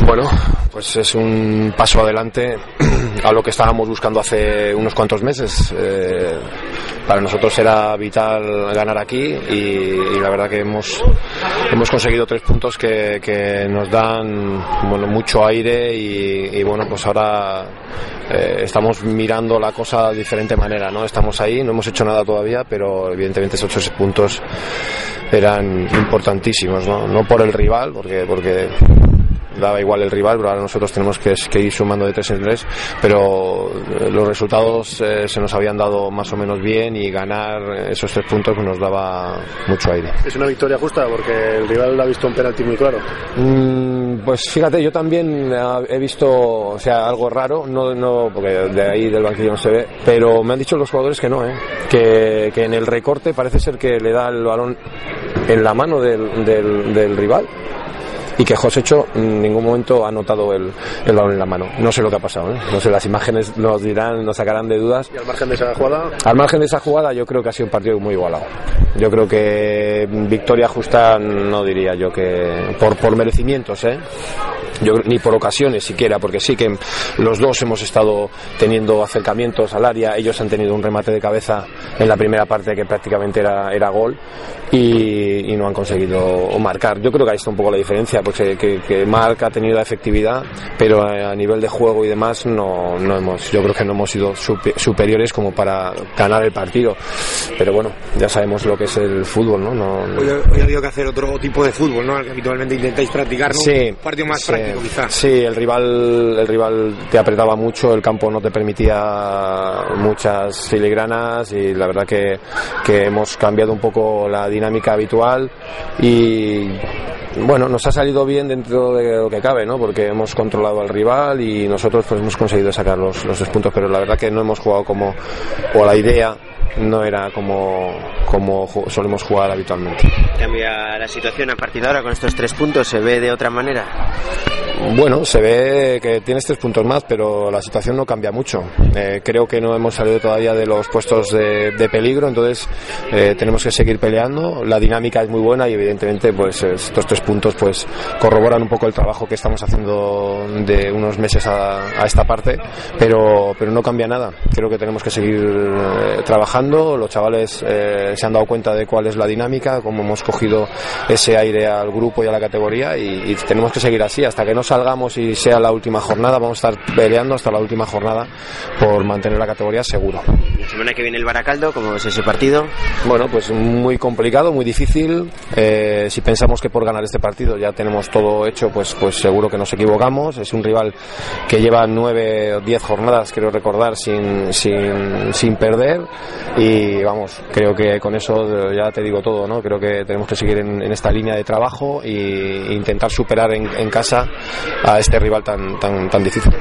Bueno, pues es un paso adelante a lo que estábamos buscando hace unos cuantos meses. Eh, para nosotros era vital ganar aquí y, la verdad que hemos, hemos conseguido tres puntos que, nos dan bueno, mucho aire y, y bueno, pues ahora eh, estamos mirando la cosa de diferente manera, ¿no? Estamos ahí, no hemos hecho nada todavía, pero evidentemente esos tres puntos eran importantísimos, ¿no? No por el rival, porque, porque daba igual el rival, pero ahora nosotros tenemos que, que ir sumando de tres en tres, pero los resultados eh, se nos habían dado más o menos bien y ganar esos tres puntos nos daba mucho aire. ¿Es una victoria justa porque el rival ha visto un penalti muy claro? Mm, pues fíjate, yo también he visto o sea, algo raro, no, no, porque de ahí del banquillo no se ve, pero me han dicho los jugadores que no, ¿eh? que, que en el recorte parece ser que le da el balón en la mano del, del, del rival y que Josecho en ningún momento ha notado el, el, balón en la mano. No sé lo que ha pasado, ¿eh? no sé, las imágenes nos dirán, nos sacarán de dudas. ¿Y al margen de esa jugada? Al margen de esa jugada yo creo que ha sido un partido muy igualado. Yo creo que victoria justa no diría yo que por, por merecimientos, ¿eh? Yo, ni por ocasiones siquiera, porque sí que los dos hemos estado teniendo acercamientos al área, ellos han tenido un remate de cabeza en la primera parte que prácticamente era, era gol y, y no han conseguido marcar. Yo creo que ahí está un poco la diferencia, porque que, que Marc ha tenido la efectividad, pero a nivel de juego y demás no, no hemos, yo creo que no hemos sido superiores como para ganar el partido. Pero bueno, ya sabemos lo que es el fútbol, ¿no? no, no... Hoy, hoy, ha habido que hacer otro tipo de fútbol, ¿no? Al que habitualmente intentáis practicar, ¿no? Sí, un partido más sí, Sí, el rival, el rival te apretaba mucho, el campo no te permitía muchas filigranas y la verdad que, que hemos cambiado un poco la dinámica habitual y bueno, nos ha salido bien dentro de lo que cabe, ¿no? Porque hemos controlado al rival y nosotros pues hemos conseguido sacar los, los tres puntos, pero la verdad que no hemos jugado como, o la idea no era como, como solemos jugar habitualmente. ¿Cambia la situación a partir de ahora con estos tres puntos? ¿Se ve de otra manera? Bueno, se ve que tienes tres puntos más, pero la situación no cambia mucho. Eh, creo que no hemos salido todavía de los puestos de, peligro, entonces eh, tenemos que seguir peleando. La dinámica es muy buena y evidentemente pues estos tres puntos pues corroboran un poco el trabajo que estamos haciendo de unos meses a, esta parte, pero, pero no cambia nada. Creo que tenemos que seguir eh, trabajando. Los chavales se han dado cuenta de cuál es la dinámica, cómo hemos cogido ese aire al grupo y a la categoría y, y tenemos que seguir así hasta que no salgamos y sea la última jornada, vamos a estar peleando hasta la última jornada por mantener la categoría seguro. La semana que viene el Baracaldo, ¿cómo es ese partido? Bueno, pues muy complicado, muy difícil. Eh, si pensamos que por ganar este partido ya tenemos todo hecho, pues, pues seguro que nos equivocamos. Es un rival que lleva nueve o diez jornadas, creo recordar, sin, sin, sin perder. Y vamos, creo que con eso ya te digo todo, ¿no? Creo que tenemos que seguir en, en esta línea de trabajo e intentar superar en, en casa a este rival tan, tan, tan difícil.